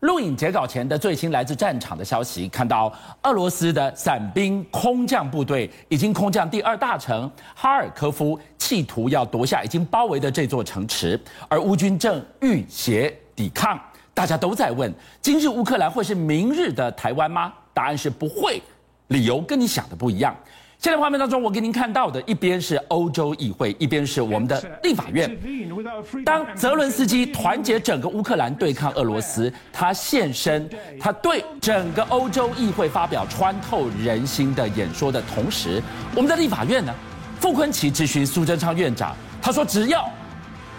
录影截稿前的最新来自战场的消息，看到俄罗斯的伞兵空降部队已经空降第二大城哈尔科夫，企图要夺下已经包围的这座城池，而乌军正浴血抵抗。大家都在问：今日乌克兰会是明日的台湾吗？答案是不会，理由跟你想的不一样。现在画面当中，我给您看到的，一边是欧洲议会，一边是我们的立法院。当泽伦斯基团结整个乌克兰对抗俄罗斯，他现身，他对整个欧洲议会发表穿透人心的演说的同时，我们的立法院呢，傅昆萁质询苏贞昌院长，他说：“只要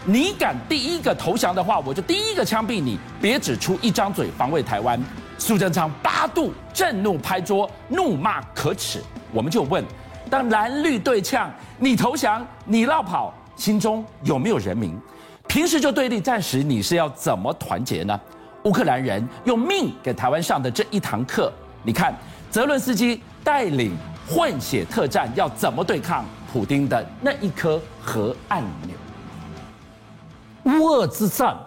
你敢第一个投降的话，我就第一个枪毙你，别只出一张嘴防卫台湾。”苏贞昌八度震怒拍桌，怒骂可耻。我们就问：当蓝绿对呛，你投降，你落跑，心中有没有人民？平时就对立暂时，你是要怎么团结呢？乌克兰人用命给台湾上的这一堂课，你看，泽伦斯基带领混血特战要怎么对抗普丁的那一颗核按钮？乌俄之战，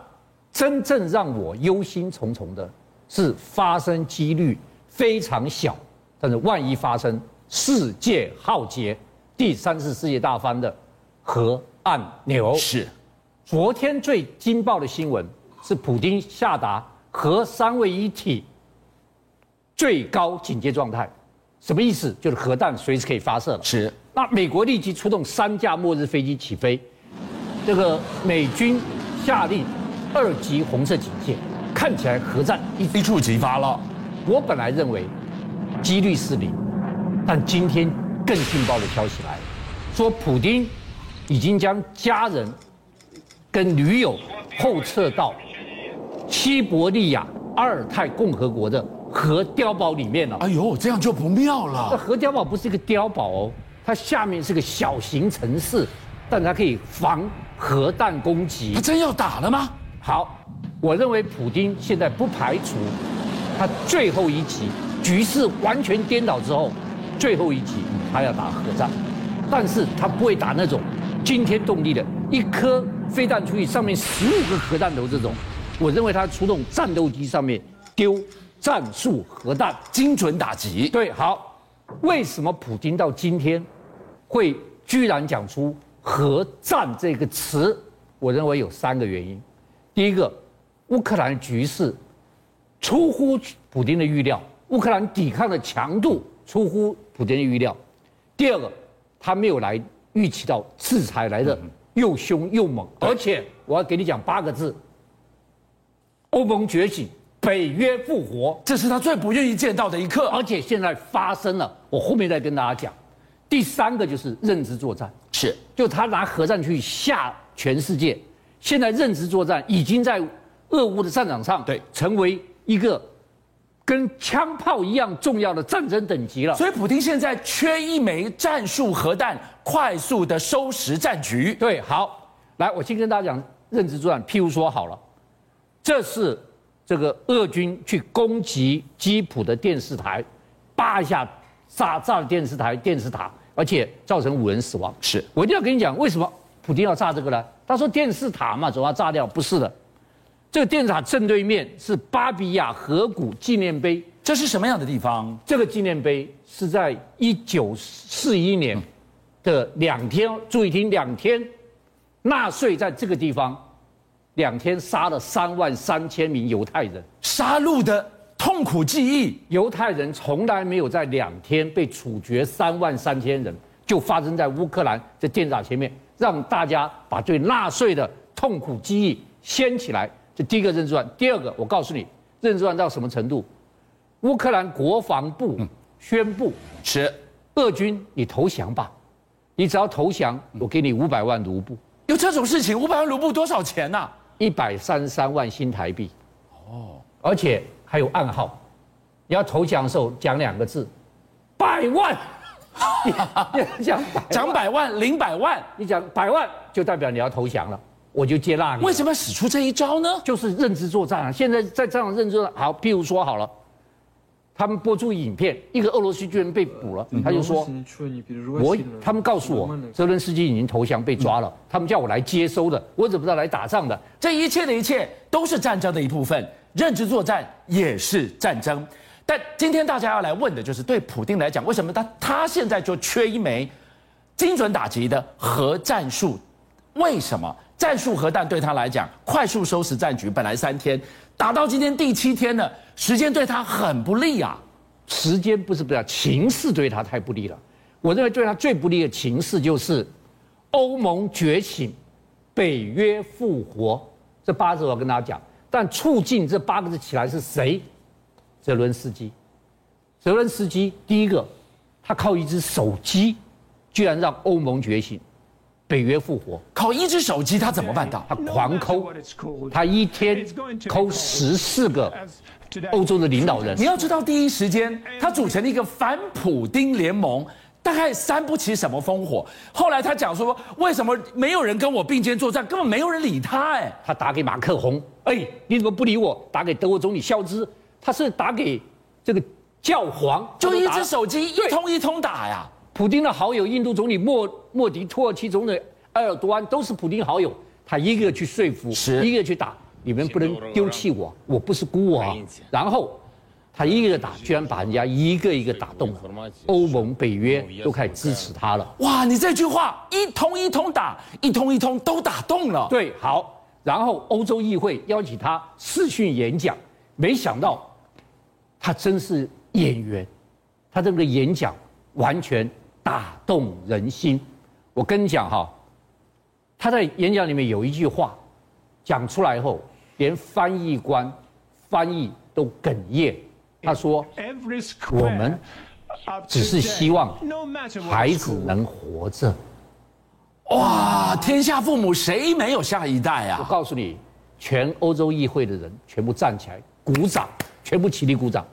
真正让我忧心忡忡的是发生几率非常小，但是万一发生。世界浩劫，第三次世界大翻的核按钮是。昨天最惊爆的新闻是，普京下达核三位一体最高警戒状态，什么意思？就是核弹随时可以发射了。是。那美国立即出动三架末日飞机起飞，这个美军下令二级红色警戒，看起来核战一一触即发了。我本来认为几率是零。但今天更劲爆的消息来了，说普京已经将家人跟女友后撤到西伯利亚阿尔泰共和国的核碉堡里面了。哎呦，这样就不妙了。这核碉堡不是一个碉堡哦，它下面是个小型城市，但它可以防核弹攻击。他真要打了吗？好，我认为普丁现在不排除他最后一击，局势完全颠倒之后。最后一击，他要打核战，但是他不会打那种惊天动地的，一颗飞弹出去，上面十五个核弹头这种。我认为他出动战斗机上面丢战术核弹，精准打击。对，好，为什么普丁到今天会居然讲出核战这个词？我认为有三个原因。第一个，乌克兰局势出乎普京的预料，乌克兰抵抗的强度。出乎普京的预料。第二个，他没有来预期到制裁来的又凶又猛，而且我要给你讲八个字：欧盟觉醒，北约复活，这是他最不愿意见到的一刻。而且现在发生了，我后面再跟大家讲。第三个就是认知作战，是，就他拿核战去吓全世界。现在认知作战已经在俄乌的战场上，对，成为一个。跟枪炮一样重要的战争等级了，所以普京现在缺一枚战术核弹，快速的收拾战局。对，好，来，我先跟大家讲认知作战。譬如说，好了，这是这个俄军去攻击基辅的电视台，叭一下炸炸了电视台电视塔，而且造成五人死亡。是，我一定要跟你讲，为什么普京要炸这个呢？他说电视塔嘛，总要炸掉，不是的。这个电视塔正对面是巴比亚河谷纪念碑，这是什么样的地方？这个纪念碑是在一九四一年的两天，注意听，两天，纳粹在这个地方两天杀了三万三千名犹太人，杀戮的痛苦记忆。犹太人从来没有在两天被处决三万三千人，就发生在乌克兰这电视塔前面，让大家把对纳粹的痛苦记忆掀起来。这第一个认知战，第二个，我告诉你，认知战到什么程度？乌克兰国防部宣布，是俄军，你投降吧，你只要投降，我给你五百万卢布。有这种事情？五百万卢布多少钱呐？一百三十三万新台币。哦，而且还有暗号，你要投降的时候讲两个字，百万。你讲讲百万，零百万，你讲百万就代表你要投降了。我就接纳你。为什么要使出这一招呢？就是认知作战啊！现在在这样认知作战，好，譬如说好了，他们播出影片，一个俄罗斯军人被捕了，他就说：“我，他们告诉我，泽伦斯基已经投降被抓了，他们叫我来接收的，我怎么知道来打仗的？这一切的一切都是战争的一部分。认知作战也是战争。但今天大家要来问的就是，对普丁来讲，为什么他他现在就缺一枚精准打击的核战术？为什么战术核弹对他来讲，快速收拾战局？本来三天打到今天第七天了，时间对他很不利啊！时间不是不要，情势对他太不利了。我认为对他最不利的情势就是欧盟觉醒，北约复活。这八个字我要跟大家讲，但促进这八个字起来是谁？泽伦斯基。泽伦斯基第一个，他靠一只手机，居然让欧盟觉醒，北约复活。靠一只手机，他怎么办到？他狂抠，他一天抠十四个 欧洲的领导人。你要知道，第一时间他组成了一个反普丁联盟。大概煽不起什么烽火。后来他讲说，为什么没有人跟我并肩作战？根本没有人理他。哎，他打给马克宏，哎，你怎么不理我？打给德国总理肖兹，他是打给这个教皇，就一只手机一通一通打呀。普京的好友，印度总理莫莫迪、土耳其总理埃尔多安都是普京好友，他一个去说服，一个去打，你们不能丢弃我，我不是孤儿。然后。他一个个打，居然把人家一个一个打动了。欧盟、北约都开始支持他了。哇，你这句话一通一通打，一通一通都打动了。对，好。然后欧洲议会邀请他视讯演讲，没想到他真是演员，他这个演讲完全打动人心。我跟你讲哈，他在演讲里面有一句话讲出来后，连翻译官翻译都哽咽。他说：“我们只是希望孩子能活着。”哇！天下父母谁没有下一代啊？我告诉你，全欧洲议会的人全部站起来鼓掌，全部起立鼓掌，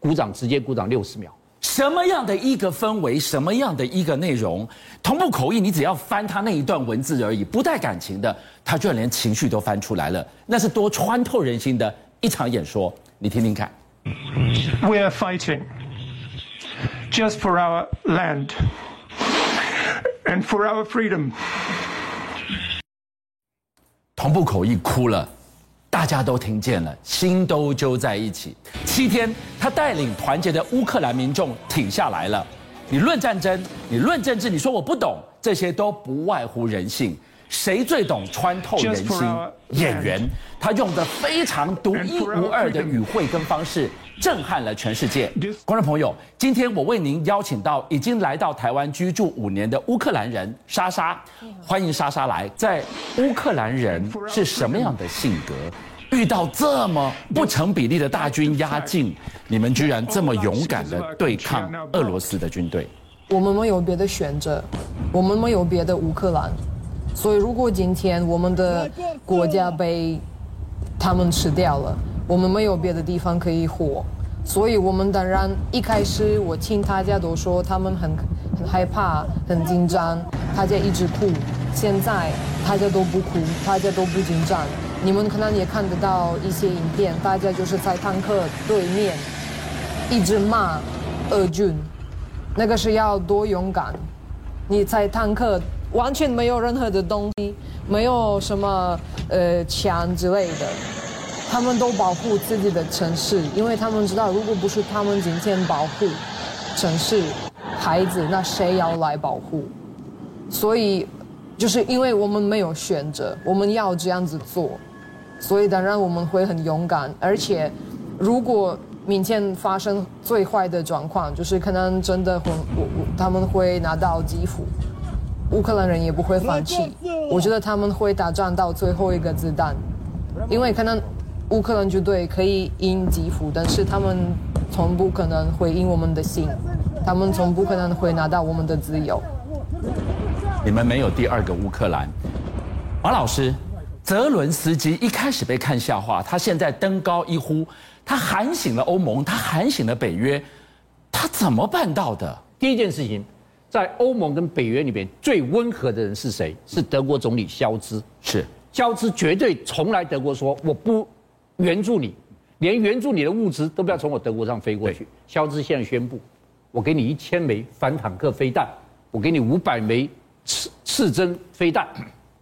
鼓掌直接鼓掌六十秒。什么样的一个氛围，什么样的一个内容，同步口译，你只要翻他那一段文字而已，不带感情的，他居然连情绪都翻出来了，那是多穿透人心的一场演说，你听听看。We are fighting just for our land and for our freedom. 同步口译哭了，大家都听见了，心都揪在一起。七天，他带领团结的乌克兰民众挺下来了。你论战争，你论政治，你说我不懂，这些都不外乎人性。谁最懂穿透人心？演员，他用的非常独一无二的语汇跟方式，震撼了全世界。观众朋友，今天我为您邀请到已经来到台湾居住五年的乌克兰人莎莎，欢迎莎莎来。在乌克兰人是什么样的性格？遇到这么不成比例的大军压境，你们居然这么勇敢的对抗俄罗斯的军队？我们没有别的选择，我们没有别的乌克兰。所以，如果今天我们的国家被他们吃掉了，我们没有别的地方可以活。所以我们当然一开始我听大家都说他们很很害怕、很紧张，大家一直哭。现在大家都不哭，大家都不紧张。你们可能也看得到一些影片，大家就是在坦克对面一直骂俄军，那个是要多勇敢。你在坦克。完全没有任何的东西，没有什么呃墙之类的，他们都保护自己的城市，因为他们知道，如果不是他们今天保护城市孩子，那谁要来保护？所以，就是因为我们没有选择，我们要这样子做，所以当然我们会很勇敢。而且，如果明天发生最坏的状况，就是可能真的会我我他们会拿到基辅。乌克兰人也不会放弃，我觉得他们会打仗到最后一个子弹，因为可能乌克兰军队可以赢基辅，但是他们从不可能回应我们的心，他们从不可能会拿到我们的自由。你们没有第二个乌克兰，王老师，泽伦斯基一开始被看笑话，他现在登高一呼，他喊醒了欧盟，他喊醒了北约，他怎么办到的？第一件事情。在欧盟跟北约里面最温和的人是谁？是德国总理肖兹。是，肖兹绝对从来德国说我不援助你，连援助你的物资都不要从我德国上飞过去。肖兹现在宣布，我给你一千枚反坦克飞弹，我给你五百枚刺刺针飞弹，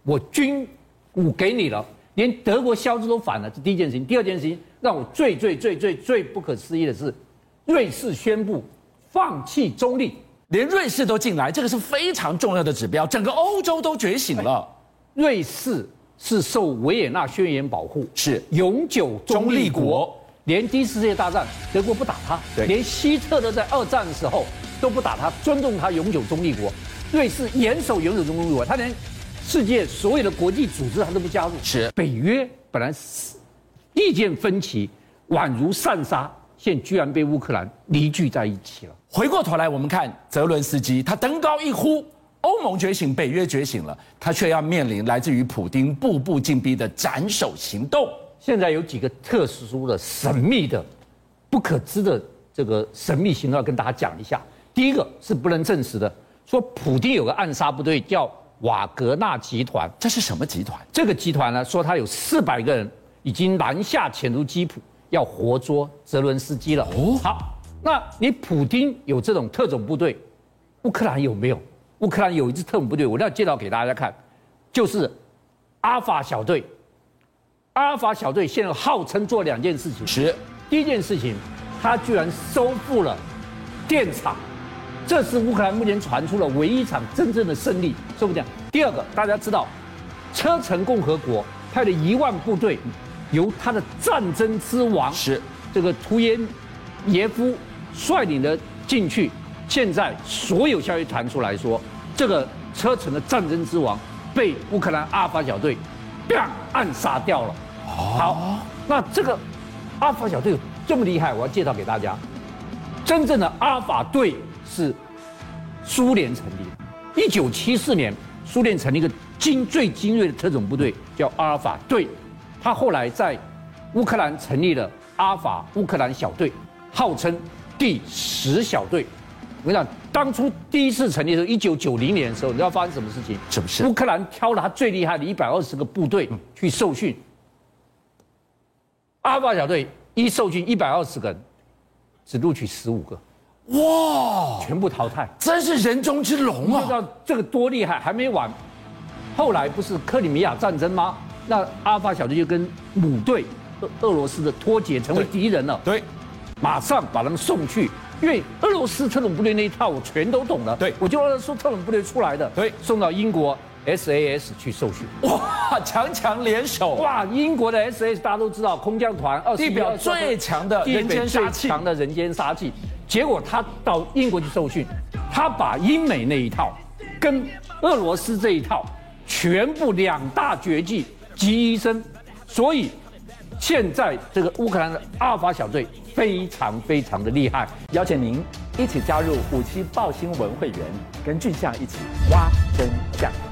我军武给你了，连德国销之都反了，这第一件事情。第二件事情，让我最最最最最不可思议的是，瑞士宣布放弃中立，连瑞士都进来，这个是非常重要的指标，整个欧洲都觉醒了。瑞士是受维也纳宣言保护，是永久中立国。连第一次世界大战德国不打他，对连希特勒在二战的时候都不打他，尊重他永久中立国。瑞士严守永久中立国，他连世界所有的国际组织他都不加入。是北约本来意见分歧宛如散沙，现居然被乌克兰凝聚在一起了。回过头来，我们看泽伦斯基，他登高一呼，欧盟觉醒，北约觉醒了，他却要面临来自于普丁步步进逼的斩首行动。现在有几个特殊的、神秘的、不可知的这个神秘行动要跟大家讲一下。第一个是不能证实的，说普丁有个暗杀部队叫瓦格纳集团，这是什么集团？这个集团呢，说他有四百个人已经南下潜入基辅，要活捉泽伦斯基了。哦，好，那你普丁有这种特种部队，乌克兰有没有？乌克兰有一支特种部队，我要介绍给大家看，就是阿尔法小队。阿尔法小队现在号称做两件事情：是第一件事情，他居然收复了电厂，这是乌克兰目前传出了唯一一场真正的胜利，是不是这样？第二个，大家知道，车臣共和国派了一万部队，由他的战争之王是这个图耶耶夫率领的进去。现在所有消息传出来说，这个车臣的战争之王被乌克兰阿尔法小队砰暗杀掉了。好，那这个阿尔法小队有这么厉害，我要介绍给大家。真正的阿尔法队是苏联成立的，一九七四年，苏联成立一个精最精锐的特种部队，叫阿尔法队。他后来在乌克兰成立了阿尔法乌克兰小队，号称第十小队。我跟你讲，当初第一次成立的时候，一九九零年的时候，你知道发生什么事情？什么事？乌克兰挑了他最厉害的一百二十个部队去受训。阿尔法小队一受训一百二十个人，只录取十五个，哇，全部淘汰，真是人中之龙啊！你知道这个多厉害？还没完，后来不是克里米亚战争吗？那阿尔法小队就跟母队俄俄罗斯的脱节，成为敌人了。对，马上把他们送去，因为俄罗斯特种部队那一套我全都懂了。对，我就说特种部队出来的。对，送到英国。SAS 去受训，哇，强强联手，哇，英国的 SAS 大家都知道，空降团，地表最强的人间杀气，强的人间杀气。结果他到英国去受训，他把英美那一套跟俄罗斯这一套全部两大绝技集一身，所以现在这个乌克兰的阿尔法小队非常非常的厉害。邀请您一起加入五七报新闻会员，跟俊相一起挖真相。